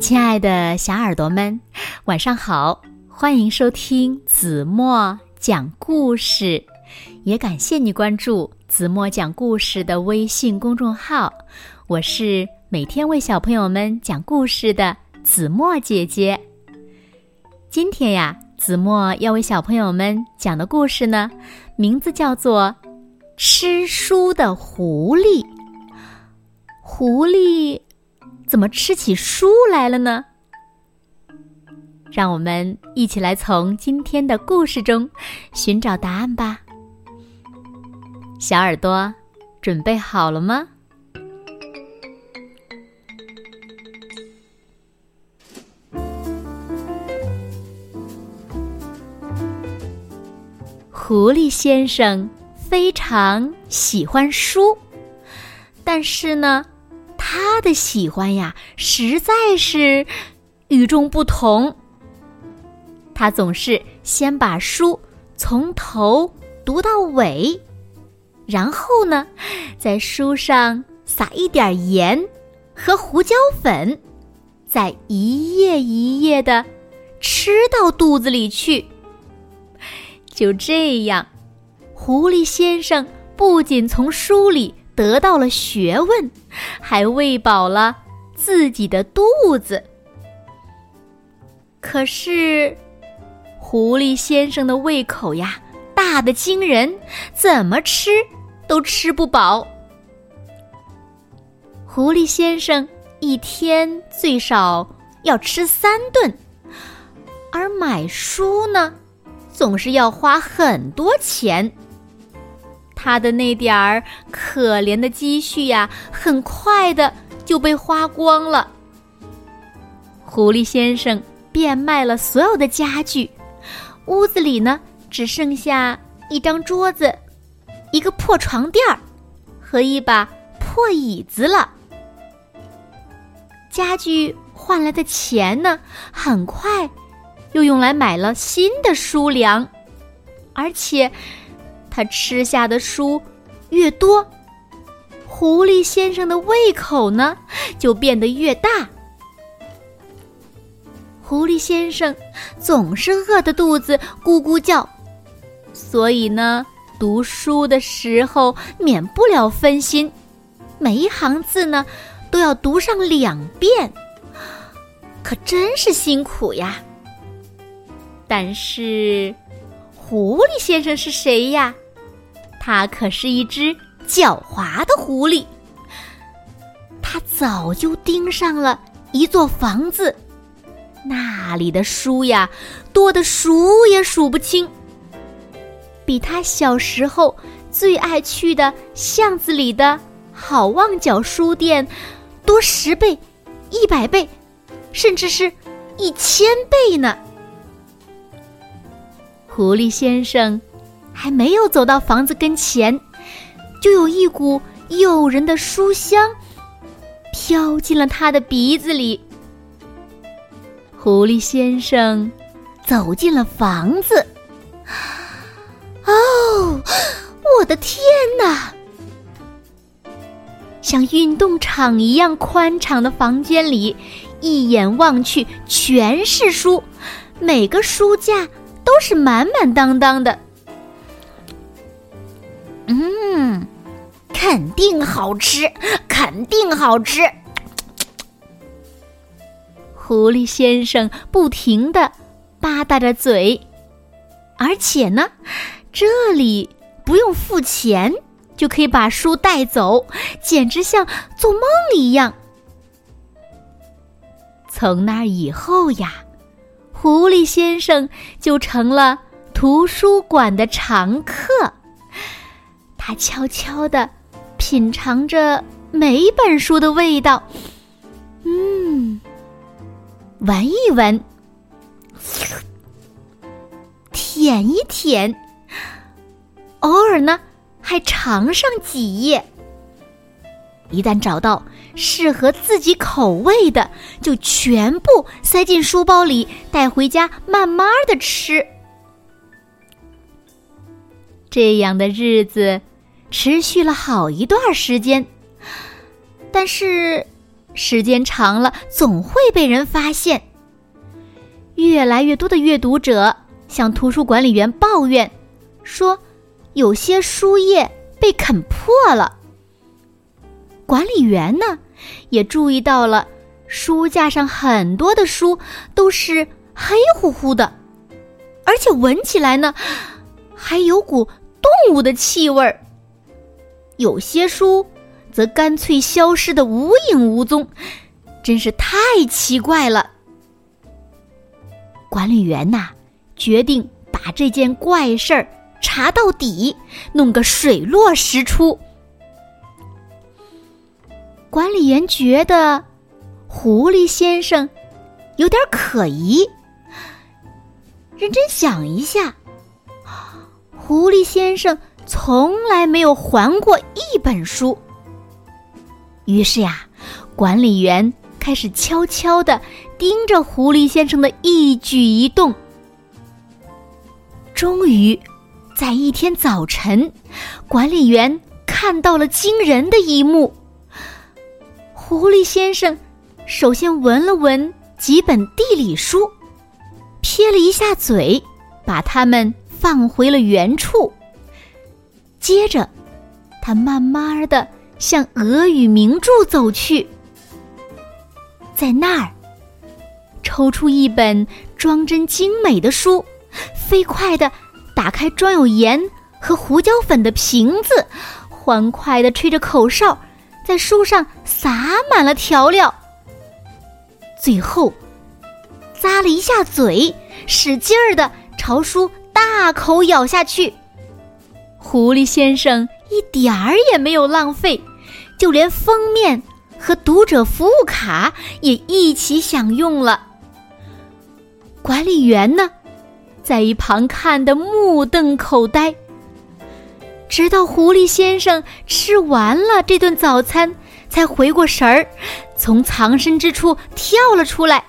亲爱的小耳朵们，晚上好！欢迎收听子墨讲故事，也感谢你关注子墨讲故事的微信公众号。我是每天为小朋友们讲故事的子墨姐姐。今天呀，子墨要为小朋友们讲的故事呢，名字叫做《吃书的狐狸》。狐狸。怎么吃起书来了呢？让我们一起来从今天的故事中寻找答案吧。小耳朵，准备好了吗？狐狸先生非常喜欢书，但是呢。他的喜欢呀，实在是与众不同。他总是先把书从头读到尾，然后呢，在书上撒一点盐和胡椒粉，再一页一页的吃到肚子里去。就这样，狐狸先生不仅从书里。得到了学问，还喂饱了自己的肚子。可是，狐狸先生的胃口呀，大的惊人，怎么吃都吃不饱。狐狸先生一天最少要吃三顿，而买书呢，总是要花很多钱。他的那点儿可怜的积蓄呀，很快的就被花光了。狐狸先生变卖了所有的家具，屋子里呢只剩下一张桌子、一个破床垫儿和一把破椅子了。家具换来的钱呢，很快又用来买了新的书粮，而且。他吃下的书越多，狐狸先生的胃口呢就变得越大。狐狸先生总是饿得肚子咕咕叫，所以呢，读书的时候免不了分心，每一行字呢都要读上两遍，可真是辛苦呀。但是，狐狸先生是谁呀？它可是一只狡猾的狐狸，它早就盯上了一座房子，那里的书呀，多的数也数不清，比他小时候最爱去的巷子里的好望角书店多十倍、一百倍，甚至是一千倍呢。狐狸先生。还没有走到房子跟前，就有一股诱人的书香飘进了他的鼻子里。狐狸先生走进了房子。哦，我的天哪！像运动场一样宽敞的房间里，一眼望去全是书，每个书架都是满满当当的。嗯，肯定好吃，肯定好吃。狐狸先生不停的吧嗒着嘴，而且呢，这里不用付钱就可以把书带走，简直像做梦一样。从那以后呀，狐狸先生就成了图书馆的常客。他悄悄地品尝着每本书的味道，嗯，闻一闻，舔一舔，偶尔呢还尝上几页。一旦找到适合自己口味的，就全部塞进书包里，带回家慢慢的吃。这样的日子。持续了好一段时间，但是时间长了总会被人发现。越来越多的阅读者向图书管理员抱怨，说有些书页被啃破了。管理员呢，也注意到了书架上很多的书都是黑乎乎的，而且闻起来呢，还有股动物的气味儿。有些书则干脆消失的无影无踪，真是太奇怪了。管理员呐，决定把这件怪事儿查到底，弄个水落石出。管理员觉得狐狸先生有点可疑，认真想一下，狐狸先生从来没有还过一本书。于是呀，管理员开始悄悄的盯着狐狸先生的一举一动。终于，在一天早晨，管理员看到了惊人的一幕。狐狸先生首先闻了闻几本地理书，撇了一下嘴，把它们放回了原处。接着，他慢慢的向俄语名著走去，在那儿抽出一本装帧精美的书，飞快的打开装有盐和胡椒粉的瓶子，欢快的吹着口哨。在书上撒满了调料，最后咂了一下嘴，使劲儿的朝书大口咬下去。狐狸先生一点儿也没有浪费，就连封面和读者服务卡也一起享用了。管理员呢，在一旁看得目瞪口呆。直到狐狸先生吃完了这顿早餐，才回过神儿，从藏身之处跳了出来。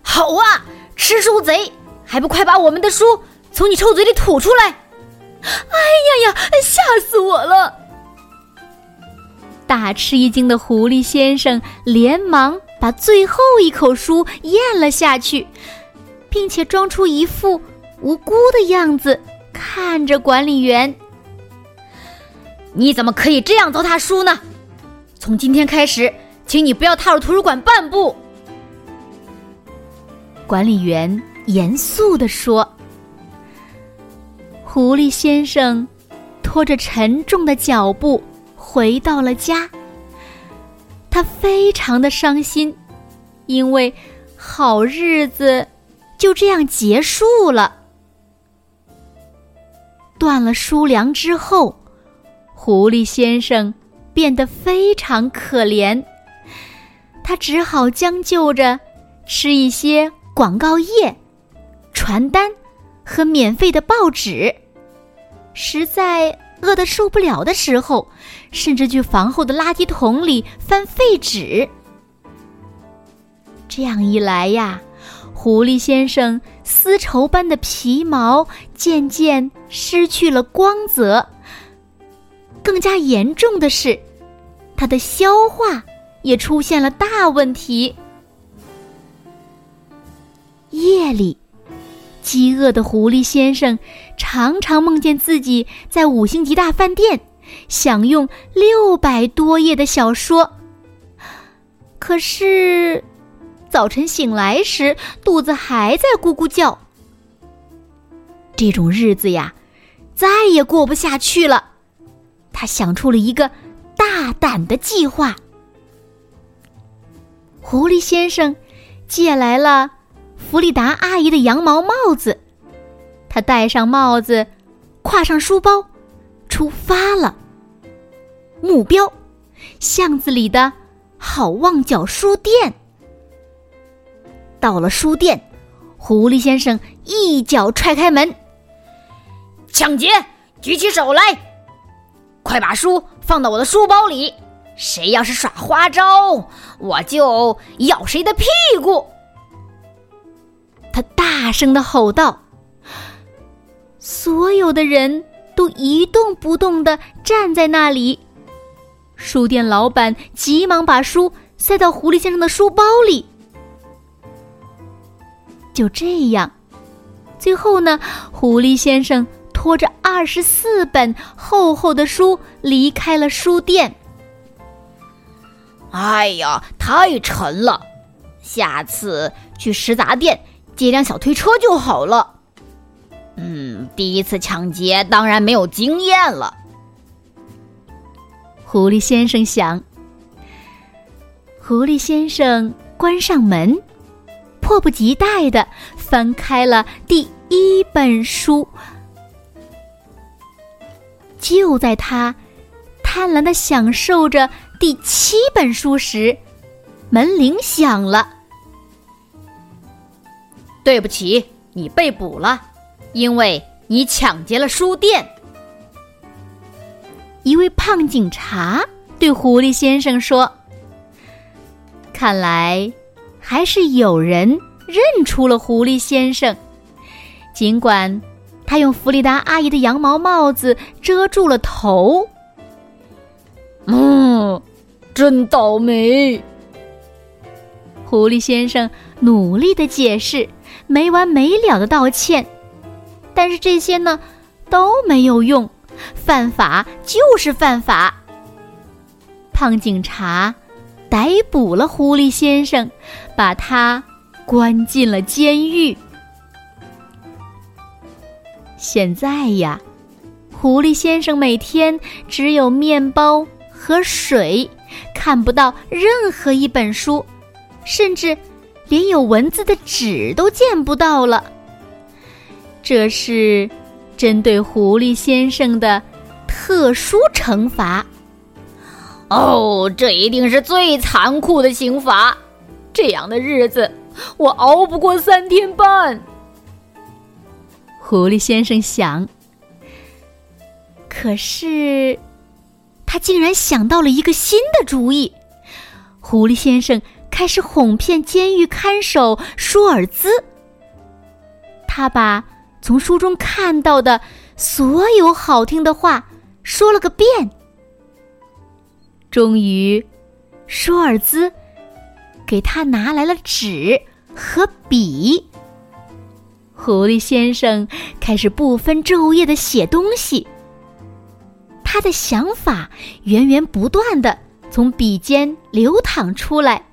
好啊，吃书贼，还不快把我们的书从你臭嘴里吐出来！哎呀呀，吓死我了！大吃一惊的狐狸先生连忙把最后一口书咽了下去，并且装出一副无辜的样子，看着管理员。你怎么可以这样糟蹋书呢？从今天开始，请你不要踏入图书馆半步。管理员严肃地说。狐狸先生拖着沉重的脚步回到了家。他非常的伤心，因为好日子就这样结束了。断了书粮之后。狐狸先生变得非常可怜，他只好将就着吃一些广告页、传单和免费的报纸。实在饿得受不了的时候，甚至去房后的垃圾桶里翻废纸。这样一来呀，狐狸先生丝绸般的皮毛渐渐失去了光泽。更加严重的是，他的消化也出现了大问题。夜里，饥饿的狐狸先生常常梦见自己在五星级大饭店享用六百多页的小说。可是，早晨醒来时，肚子还在咕咕叫。这种日子呀，再也过不下去了。他想出了一个大胆的计划。狐狸先生借来了弗里达阿姨的羊毛帽子，他戴上帽子，挎上书包，出发了。目标：巷子里的好望角书店。到了书店，狐狸先生一脚踹开门：“抢劫！举起手来！”快把书放到我的书包里！谁要是耍花招，我就咬谁的屁股！他大声的吼道。所有的人都一动不动地站在那里。书店老板急忙把书塞到狐狸先生的书包里。就这样，最后呢，狐狸先生拖着二十四本厚厚的书离开了书店。哎呀，太沉了，下次去食杂店借辆小推车就好了。嗯，第一次抢劫当然没有经验了。狐狸先生想。狐狸先生关上门。迫不及待的翻开了第一本书，就在他贪婪的享受着第七本书时，门铃响了。对不起，你被捕了，因为你抢劫了书店。一位胖警察对狐狸先生说：“看来。”还是有人认出了狐狸先生，尽管他用弗里达阿姨的羊毛帽子遮住了头。嗯，真倒霉！狐狸先生努力的解释，没完没了的道歉，但是这些呢都没有用，犯法就是犯法。胖警察。逮捕了狐狸先生，把他关进了监狱。现在呀，狐狸先生每天只有面包和水，看不到任何一本书，甚至连有文字的纸都见不到了。这是针对狐狸先生的特殊惩罚。哦，这一定是最残酷的刑罚！这样的日子，我熬不过三天半。狐狸先生想，可是他竟然想到了一个新的主意。狐狸先生开始哄骗监狱看守舒尔兹，他把从书中看到的所有好听的话说了个遍。终于，舒尔兹给他拿来了纸和笔。狐狸先生开始不分昼夜的写东西。他的想法源源不断的从笔尖流淌出来，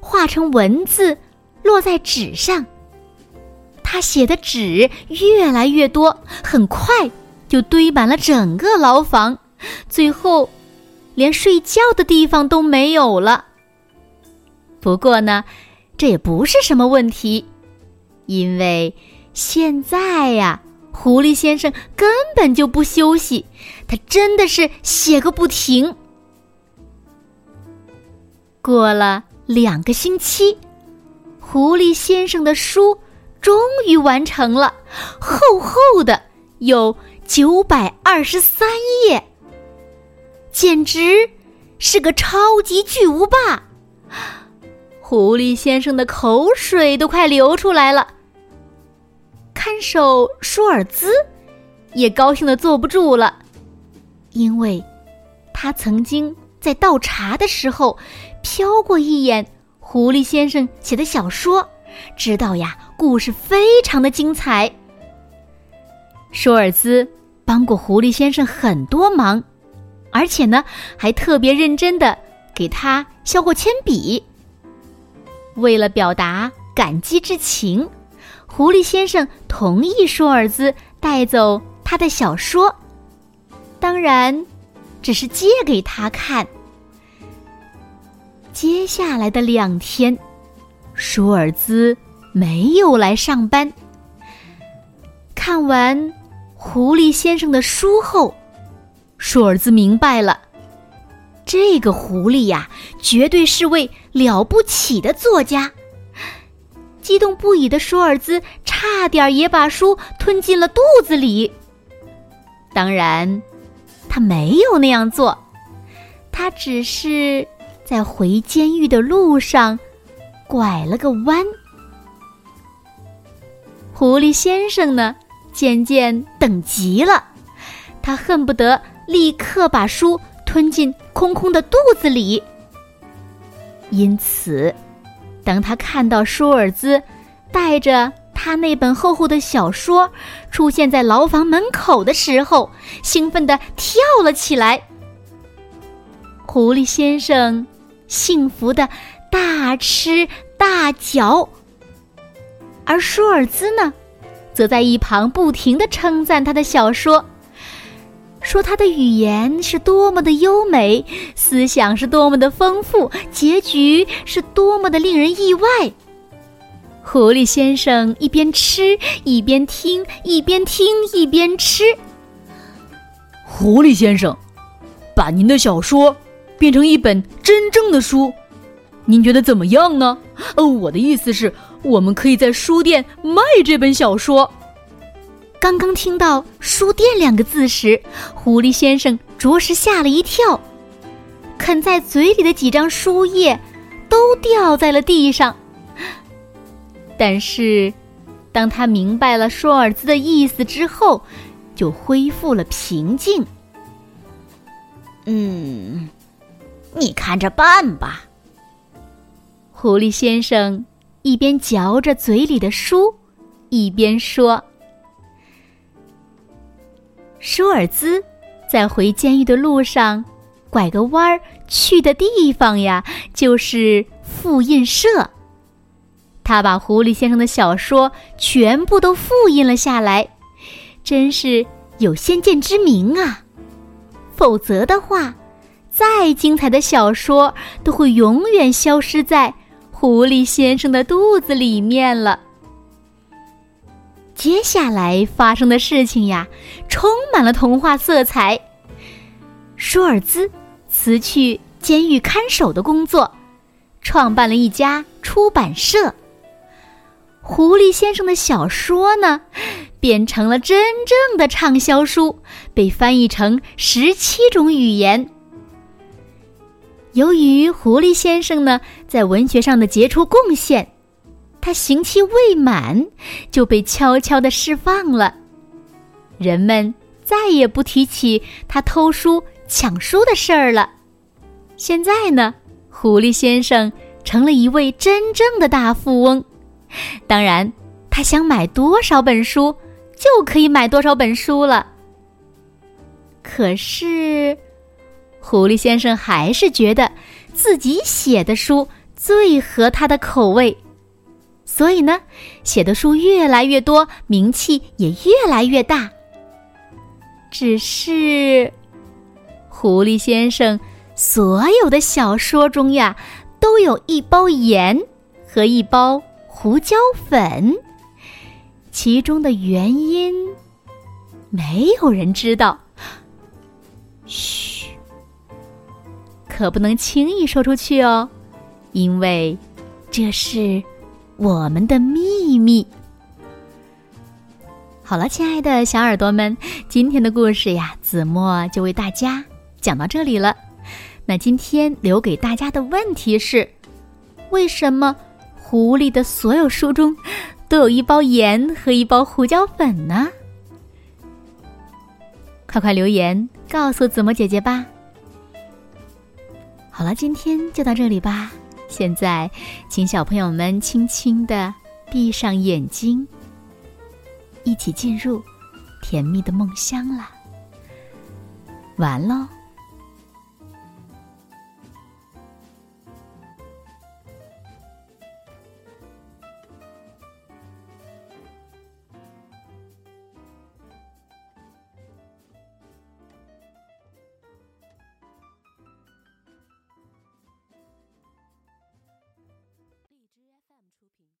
化成文字，落在纸上。他写的纸越来越多，很快就堆满了整个牢房。最后。连睡觉的地方都没有了。不过呢，这也不是什么问题，因为现在呀，狐狸先生根本就不休息，他真的是写个不停。过了两个星期，狐狸先生的书终于完成了，厚厚的有九百二十三页。简直是个超级巨无霸！狐狸先生的口水都快流出来了。看守舒尔兹也高兴的坐不住了，因为他曾经在倒茶的时候瞟过一眼狐狸先生写的小说，知道呀，故事非常的精彩。舒尔兹帮过狐狸先生很多忙。而且呢，还特别认真的给他削过铅笔。为了表达感激之情，狐狸先生同意舒尔兹带走他的小说，当然，只是借给他看。接下来的两天，舒尔兹没有来上班。看完狐狸先生的书后。舒尔兹明白了，这个狐狸呀，绝对是位了不起的作家。激动不已的舒尔兹差点也把书吞进了肚子里。当然，他没有那样做，他只是在回监狱的路上拐了个弯。狐狸先生呢，渐渐等急了，他恨不得。立刻把书吞进空空的肚子里。因此，当他看到舒尔兹带着他那本厚厚的小说出现在牢房门口的时候，兴奋地跳了起来。狐狸先生幸福的大吃大嚼，而舒尔兹呢，则在一旁不停的称赞他的小说，说他的语言是多么的优美，思想是多么的丰富，结局是多么的令人意外。狐狸先生一边吃一边听，一边听一边吃。狐狸先生，把您的小说。变成一本真正的书，您觉得怎么样呢？呃，我的意思是，我们可以在书店卖这本小说。刚刚听到“书店”两个字时，狐狸先生着实吓了一跳，啃在嘴里的几张书页都掉在了地上。但是，当他明白了舒尔兹的意思之后，就恢复了平静。嗯。你看着办吧。狐狸先生一边嚼着嘴里的书，一边说：“舒尔兹在回监狱的路上，拐个弯儿去的地方呀，就是复印社。他把狐狸先生的小说全部都复印了下来，真是有先见之明啊！否则的话。”再精彩的小说都会永远消失在狐狸先生的肚子里面了。接下来发生的事情呀，充满了童话色彩。舒尔兹辞去监狱看守的工作，创办了一家出版社。狐狸先生的小说呢，变成了真正的畅销书，被翻译成十七种语言。由于狐狸先生呢在文学上的杰出贡献，他刑期未满就被悄悄的释放了。人们再也不提起他偷书抢书的事儿了。现在呢，狐狸先生成了一位真正的大富翁。当然，他想买多少本书就可以买多少本书了。可是。狐狸先生还是觉得自己写的书最合他的口味，所以呢，写的书越来越多，名气也越来越大。只是，狐狸先生所有的小说中呀，都有一包盐和一包胡椒粉，其中的原因，没有人知道。嘘。可不能轻易说出去哦，因为这是我们的秘密。好了，亲爱的小耳朵们，今天的故事呀，子墨就为大家讲到这里了。那今天留给大家的问题是：为什么狐狸的所有书中都有一包盐和一包胡椒粉呢？快快留言告诉子墨姐姐吧。好了，今天就到这里吧。现在，请小朋友们轻轻的闭上眼睛，一起进入甜蜜的梦乡了。完喽。